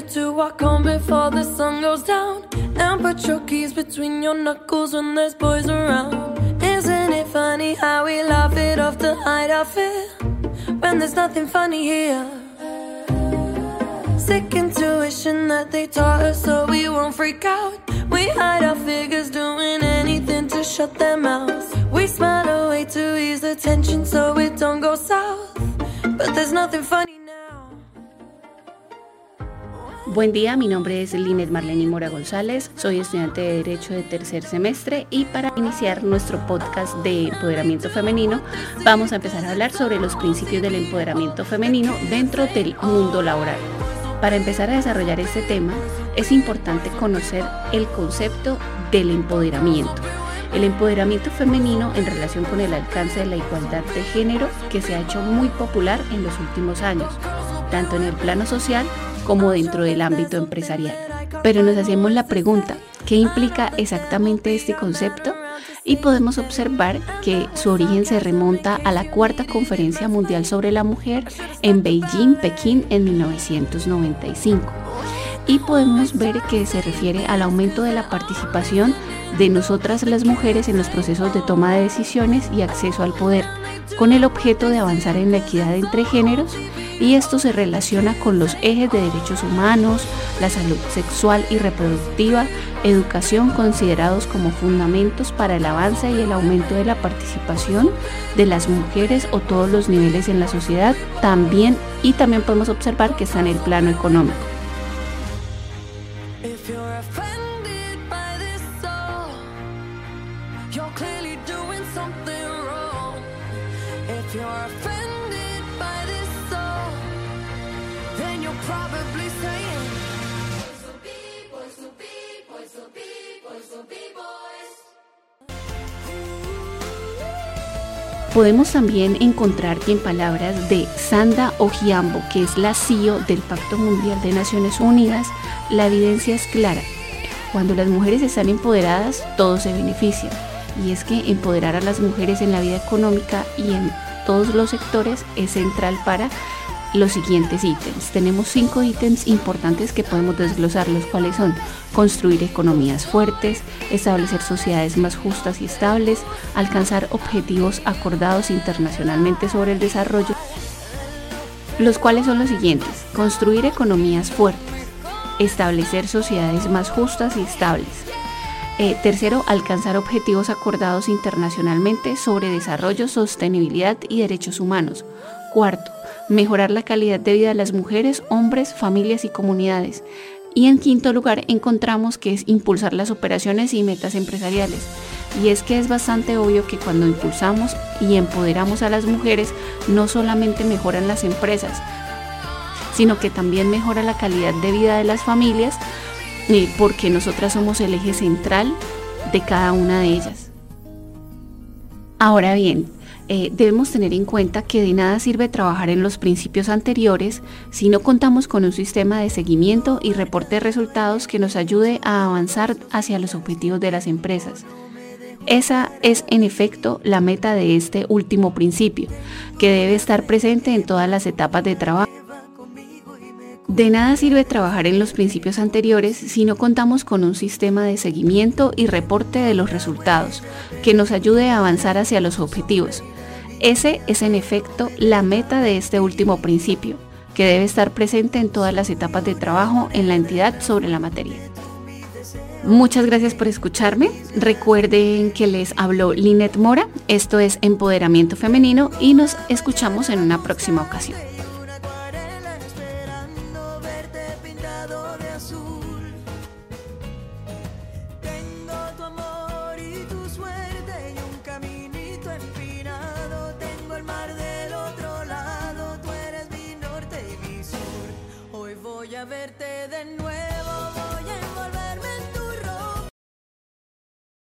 you to walk home before the sun goes down. And put your keys between your knuckles when there's boys around. Isn't it funny how we laugh it off to hide our fear? When there's nothing funny here. Sick intuition that they taught us so we won't freak out. We hide our figures doing anything to shut their mouths. We smile away to ease the tension so it don't go south. But there's nothing funny now. Buen día, mi nombre es Linet Marlene Mora González, soy estudiante de Derecho de tercer semestre y para iniciar nuestro podcast de empoderamiento femenino vamos a empezar a hablar sobre los principios del empoderamiento femenino dentro del mundo laboral. Para empezar a desarrollar este tema, es importante conocer el concepto del empoderamiento. El empoderamiento femenino en relación con el alcance de la igualdad de género que se ha hecho muy popular en los últimos años, tanto en el plano social como dentro del ámbito empresarial. Pero nos hacemos la pregunta, ¿qué implica exactamente este concepto? y podemos observar que su origen se remonta a la cuarta conferencia mundial sobre la mujer en Beijing, Pekín, en 1995. Y podemos ver que se refiere al aumento de la participación de nosotras las mujeres en los procesos de toma de decisiones y acceso al poder, con el objeto de avanzar en la equidad entre géneros y esto se relaciona con los ejes de derechos humanos, la salud sexual y reproductiva, educación considerados como fundamentos para el avance y el aumento de la participación de las mujeres o todos los niveles en la sociedad también y también podemos observar que está en el plano económico. Podemos también encontrar en palabras de Sanda Ojiambo, que es la CEO del Pacto Mundial de Naciones Unidas, la evidencia es clara. Cuando las mujeres están empoderadas, todo se beneficia. Y es que empoderar a las mujeres en la vida económica y en todos los sectores es central para los siguientes ítems. Tenemos cinco ítems importantes que podemos desglosar, los cuales son construir economías fuertes, establecer sociedades más justas y estables, alcanzar objetivos acordados internacionalmente sobre el desarrollo, los cuales son los siguientes. Construir economías fuertes, establecer sociedades más justas y estables. Eh, tercero, alcanzar objetivos acordados internacionalmente sobre desarrollo, sostenibilidad y derechos humanos. Cuarto, mejorar la calidad de vida de las mujeres, hombres, familias y comunidades. Y en quinto lugar encontramos que es impulsar las operaciones y metas empresariales. Y es que es bastante obvio que cuando impulsamos y empoderamos a las mujeres, no solamente mejoran las empresas, sino que también mejora la calidad de vida de las familias, eh, porque nosotras somos el eje central de cada una de ellas. Ahora bien, eh, debemos tener en cuenta que de nada sirve trabajar en los principios anteriores si no contamos con un sistema de seguimiento y reporte de resultados que nos ayude a avanzar hacia los objetivos de las empresas. Esa es en efecto la meta de este último principio, que debe estar presente en todas las etapas de trabajo. De nada sirve trabajar en los principios anteriores si no contamos con un sistema de seguimiento y reporte de los resultados que nos ayude a avanzar hacia los objetivos. Ese es en efecto la meta de este último principio, que debe estar presente en todas las etapas de trabajo en la entidad sobre la materia. Muchas gracias por escucharme. Recuerden que les habló Linet Mora. Esto es Empoderamiento Femenino y nos escuchamos en una próxima ocasión. verte de nuevo.